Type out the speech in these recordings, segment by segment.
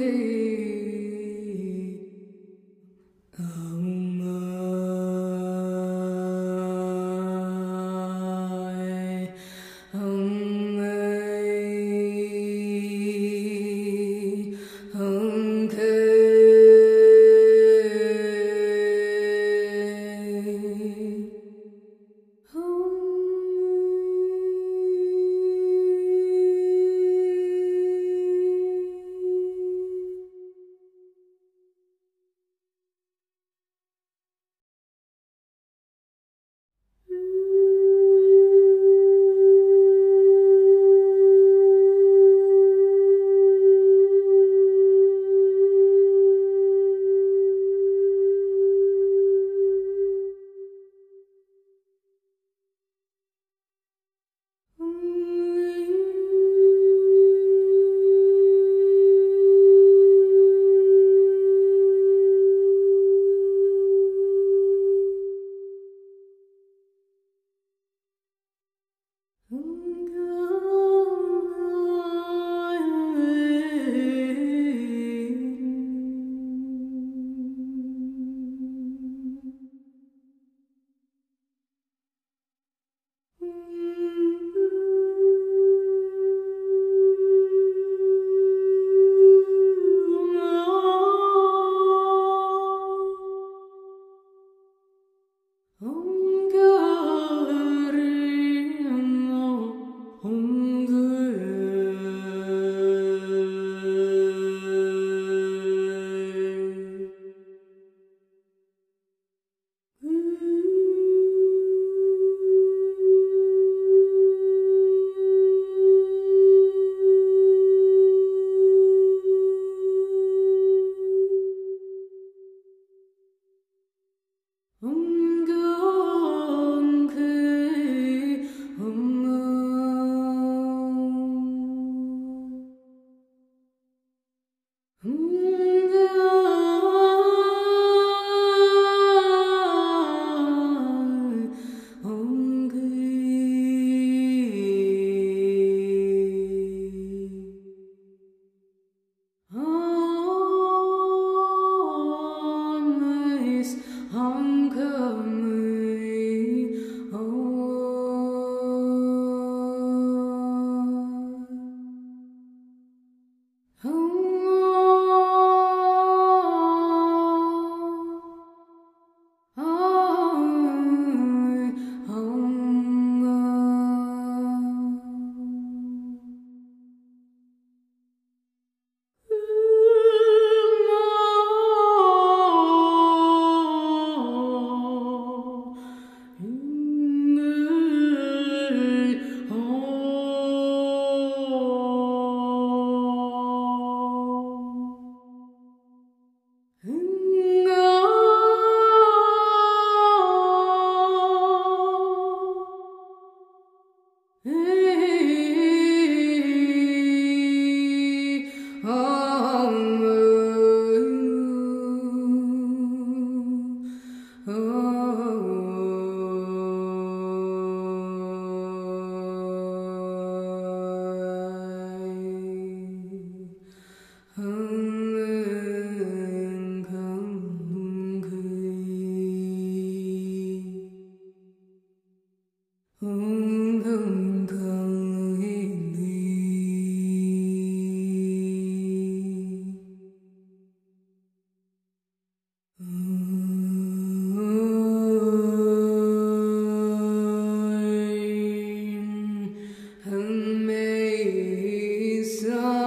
Mm.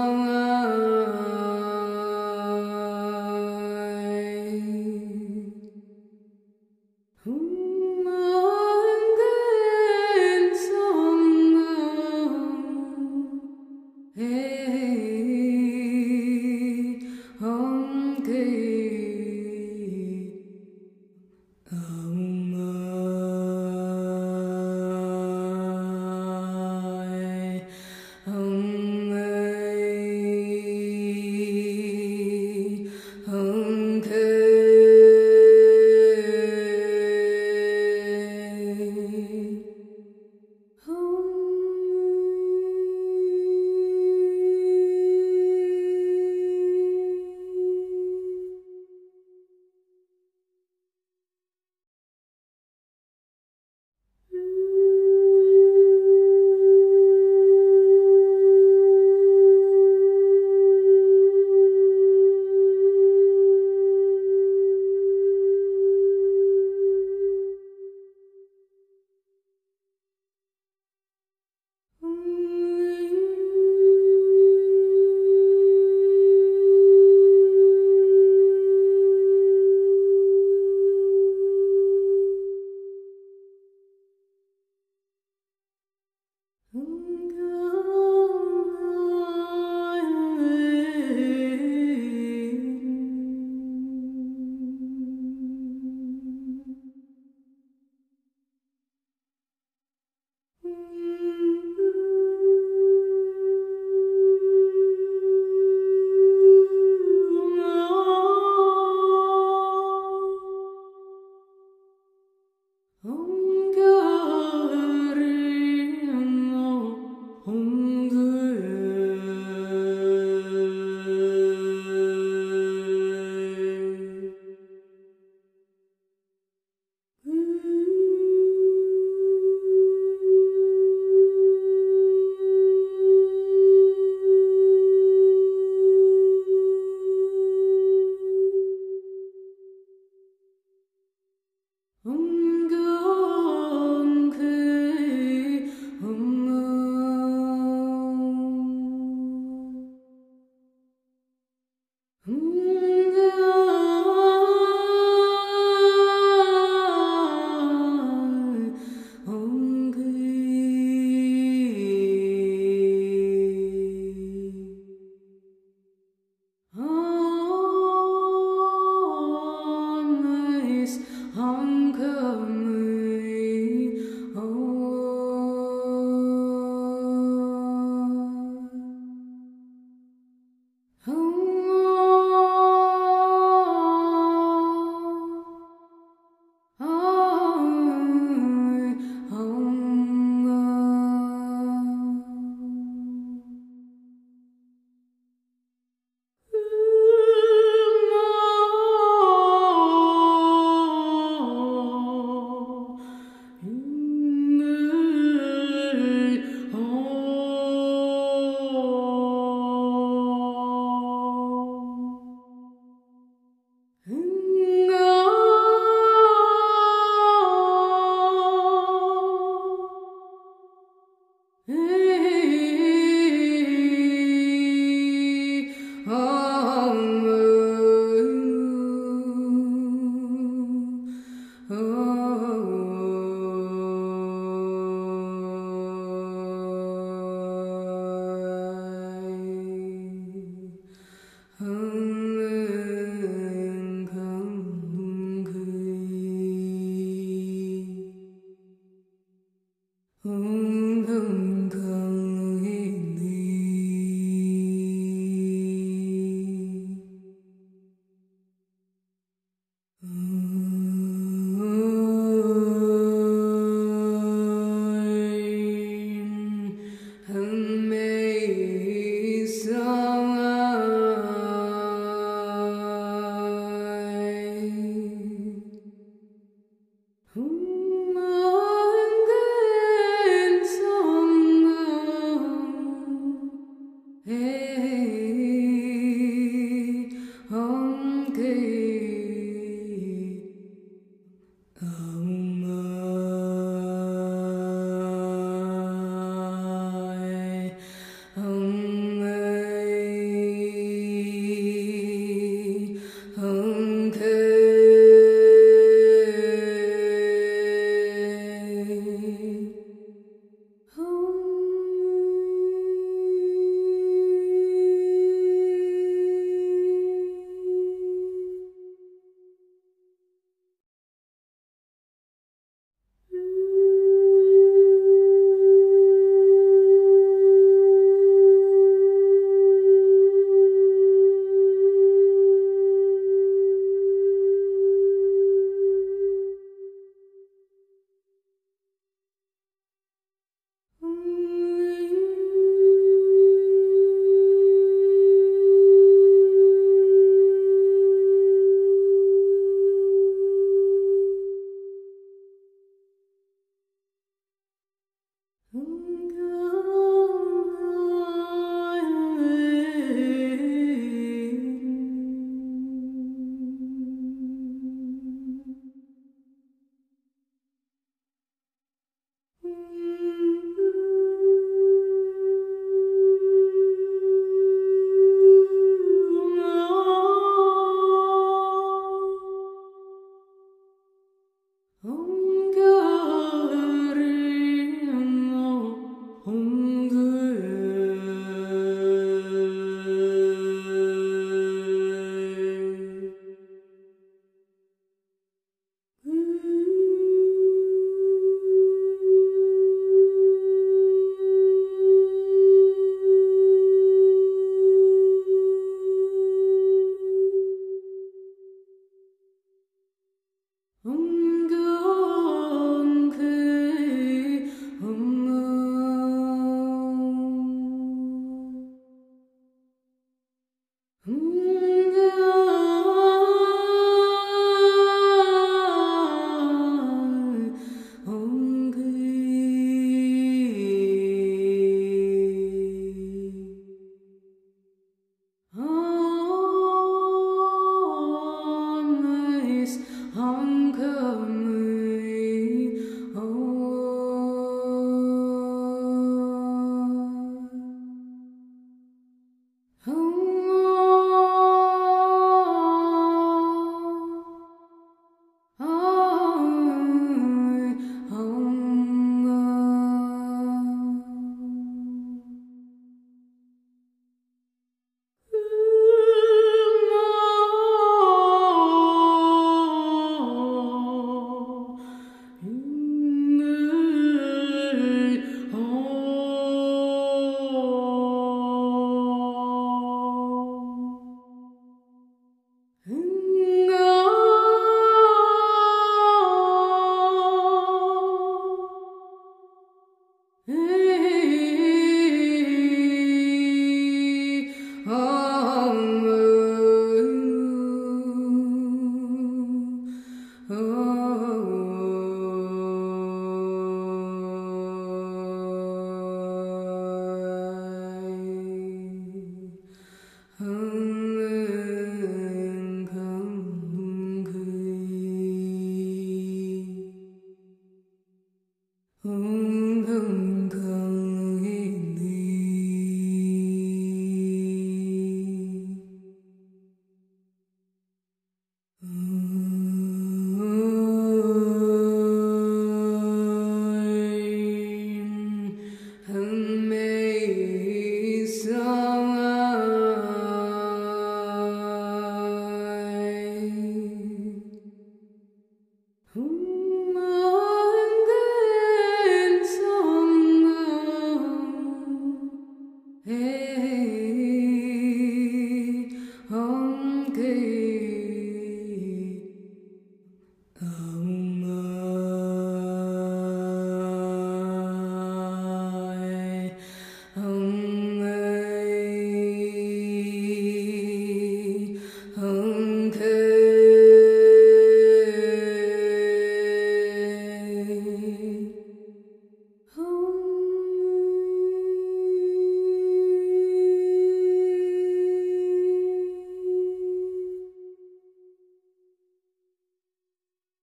Oh.